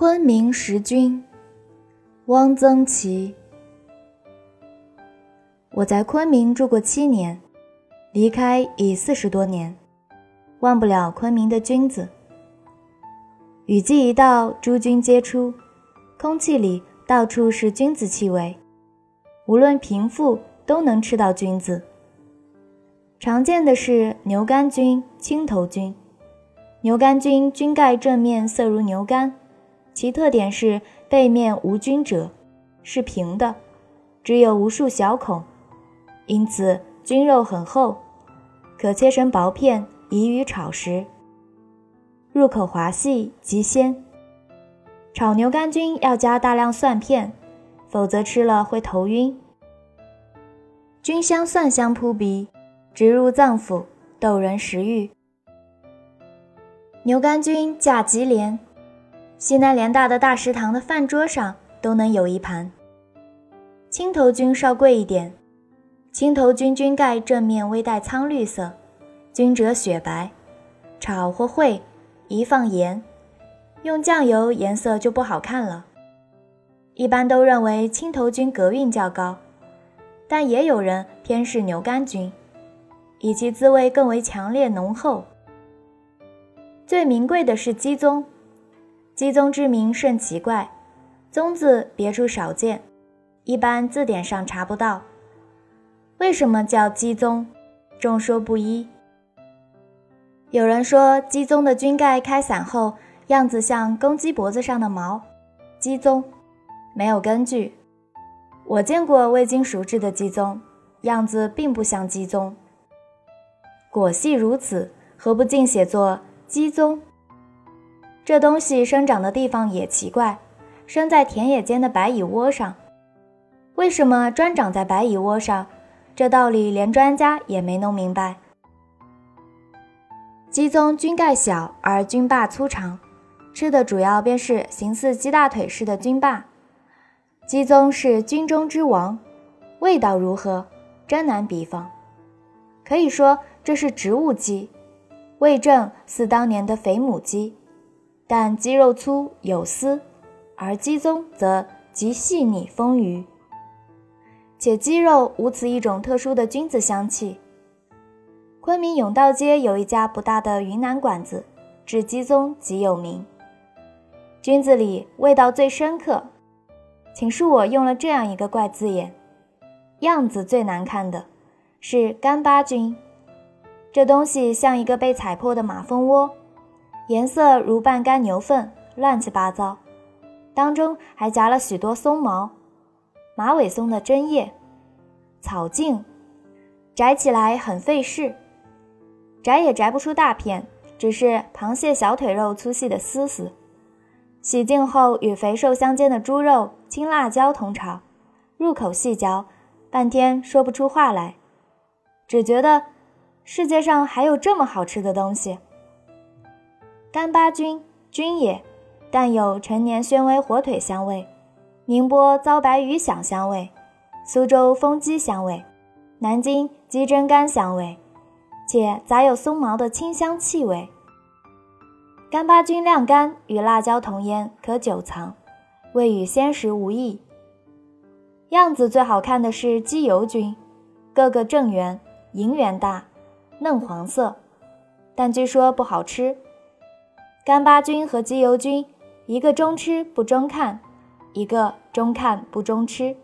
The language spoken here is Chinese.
昆明十君，汪曾祺。我在昆明住过七年，离开已四十多年，忘不了昆明的君子。雨季一到，诸君皆出，空气里到处是君子气味，无论贫富都能吃到君子。常见的是牛肝菌、青头菌。牛肝菌菌盖正面色如牛肝，其特点是背面无菌褶，是平的，只有无数小孔，因此菌肉很厚，可切成薄片，宜于炒食。入口滑细，极鲜。炒牛肝菌要加大量蒜片，否则吃了会头晕。菌香蒜香扑鼻，直入脏腑，逗人食欲。牛肝菌价极廉，西南联大的大食堂的饭桌上都能有一盘。青头菌稍贵一点，青头菌菌盖正面微带苍绿色，菌褶雪白，炒或烩宜放盐，用酱油颜色就不好看了。一般都认为青头菌格韵较高，但也有人偏嗜牛肝菌，以其滋味更为强烈浓厚。最名贵的是鸡枞，鸡枞之名甚奇怪，枞字别处少见，一般字典上查不到。为什么叫鸡枞？众说不一。有人说鸡枞的菌盖开散后，样子像公鸡脖子上的毛，鸡枞，没有根据。我见过未经熟制的鸡枞，样子并不像鸡枞。果系如此，何不尽写作？鸡枞，这东西生长的地方也奇怪，生在田野间的白蚁窝上。为什么专长在白蚁窝上？这道理连专家也没弄明白。鸡枞菌盖小而菌霸粗长，吃的主要便是形似鸡大腿似的菌霸。鸡枞是菌中之王，味道如何，真难比方。可以说这是植物鸡。味正似当年的肥母鸡，但鸡肉粗有丝，而鸡枞则极细腻丰腴，且鸡肉无此一种特殊的菌子香气。昆明甬道街有一家不大的云南馆子，制鸡枞极有名，菌子里味道最深刻，请恕我用了这样一个怪字眼，样子最难看的是干巴菌。这东西像一个被踩破的马蜂窝，颜色如半干牛粪，乱七八糟，当中还夹了许多松毛、马尾松的针叶、草茎，摘起来很费事，摘也摘不出大片，只是螃蟹小腿肉粗细的丝丝。洗净后与肥瘦相间的猪肉、青辣椒同炒，入口细嚼，半天说不出话来，只觉得。世界上还有这么好吃的东西？干巴菌，菌也，但有陈年宣威火腿香味，宁波糟白鱼响香味，苏州风鸡香味，南京鸡胗肝香味，且杂有松毛的清香气味。干巴菌晾干，与辣椒同腌，可久藏，味与鲜食无异。样子最好看的是鸡油菌，个个正圆，银圆大。嫩黄色，但据说不好吃。干巴菌和鸡油菌，一个中吃不中看，一个中看不中吃。